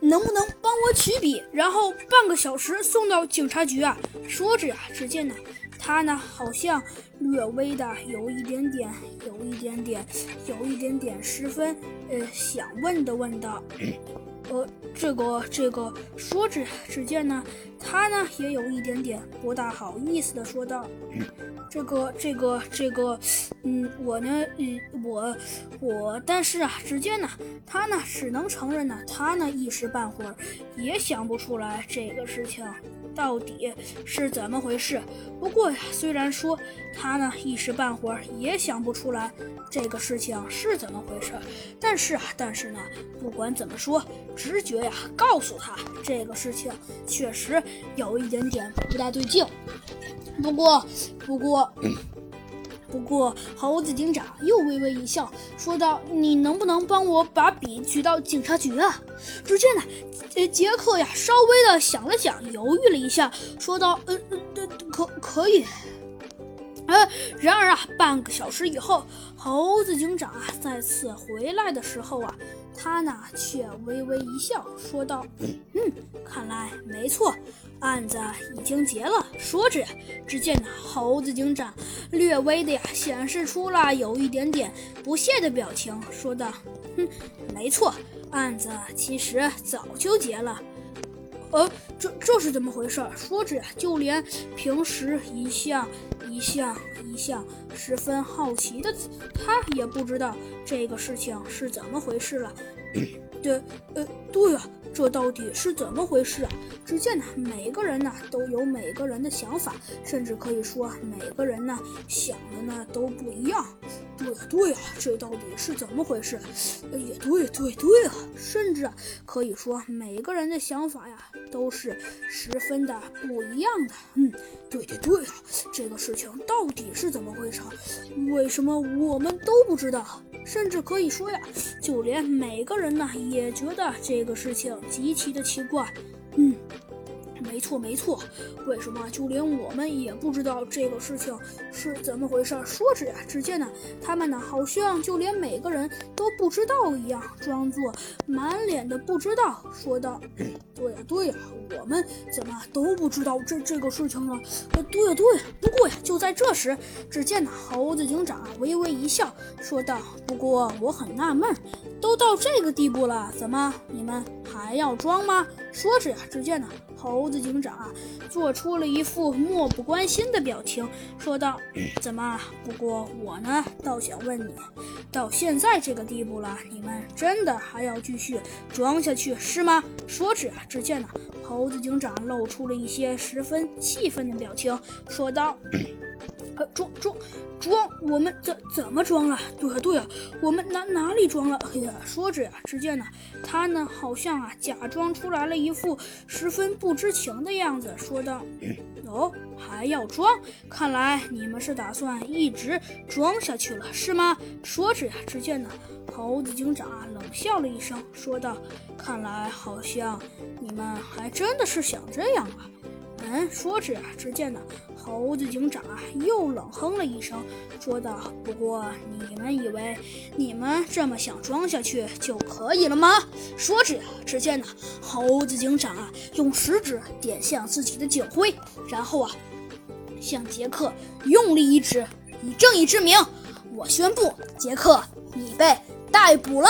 能不能帮我取笔，然后半个小时送到警察局啊？说着呀，只见呢，他呢好像略微的有一点点，有一点点，有一点点十分呃想问的问道。呃，这个这个，说着，只见呢，他呢也有一点点不大好意思的说道：“这个这个这个，嗯，我呢，嗯，我我，但是啊，只见呢，他呢只能承认呢，他呢一时半会儿也想不出来这个事情。”到底是怎么回事？不过呀，虽然说他呢一时半会儿也想不出来这个事情是怎么回事，但是啊，但是呢，不管怎么说，直觉呀告诉他这个事情确实有一点点不大对劲。不过，不过。不过，猴子警长又微微一笑，说道：“你能不能帮我把笔举到警察局啊？”只见呢，呃，杰克呀，稍微的想了想，犹豫了一下，说道：“呃，呃，可可以。”呃，然而啊，半个小时以后，猴子警长啊再次回来的时候啊。他呢，却微微一笑，说道：“嗯，看来没错，案子已经结了。”说着，只见呢，猴子警长略微的呀，显示出了有一点点不屑的表情，说道：“哼，没错，案子其实早就结了。”呃，这这是怎么回事？说着呀，就连平时一向一向一向十分好奇的他，也不知道这个事情是怎么回事了。对，呃，对啊，这到底是怎么回事啊？只见呢，每个人呢都有每个人的想法，甚至可以说每个人呢想的呢都不一样。对呀，对呀，这到底是怎么回事？也对，对，对啊，甚至可以说每个人的想法呀都是十分的不一样的。嗯，对对对啊，这个事情到底是怎么回事？为什么我们都不知道？甚至可以说呀，就连每个人呢也觉得这个事情极其的奇怪。嗯。没错，没错。为什么就连我们也不知道这个事情是怎么回事？说着呀，只见呢，他们呢好像就连每个人都不知道一样，装作满脸的不知道，说道：“ 对呀，对呀，我们怎么都不知道这这个事情呢？”呃，对呀，对呀。不过呀，就在这时，只见呢，猴子警长微微一笑，说道：“不过我很纳闷，都到这个地步了，怎么你们还要装吗？”说着呀，只见呢，猴子警长啊，做出了一副漠不关心的表情，说道：“怎么？不过我呢，倒想问你，到现在这个地步了，你们真的还要继续装下去是吗？”说着呀，只见呢，猴子警长露出了一些十分气愤的表情，说道。装装装，我们怎怎么装啊？对啊对啊，我们哪哪里装了？哎呀，说着呀，只见呢，他呢好像啊假装出来了一副十分不知情的样子，说道：“哦，还要装？看来你们是打算一直装下去了，是吗？”说着呀，只见呢，猴子警长啊冷笑了一声，说道：“看来好像你们还真的是想这样啊。”嗯，说着，只见呢，猴子警长啊又冷哼了一声，说道：“不过你们以为你们这么想装下去就可以了吗？”说着，只见呢，猴子警长啊用食指点向自己的警徽，然后啊向杰克用力一指，以正义之名，我宣布，杰克，你被逮捕了。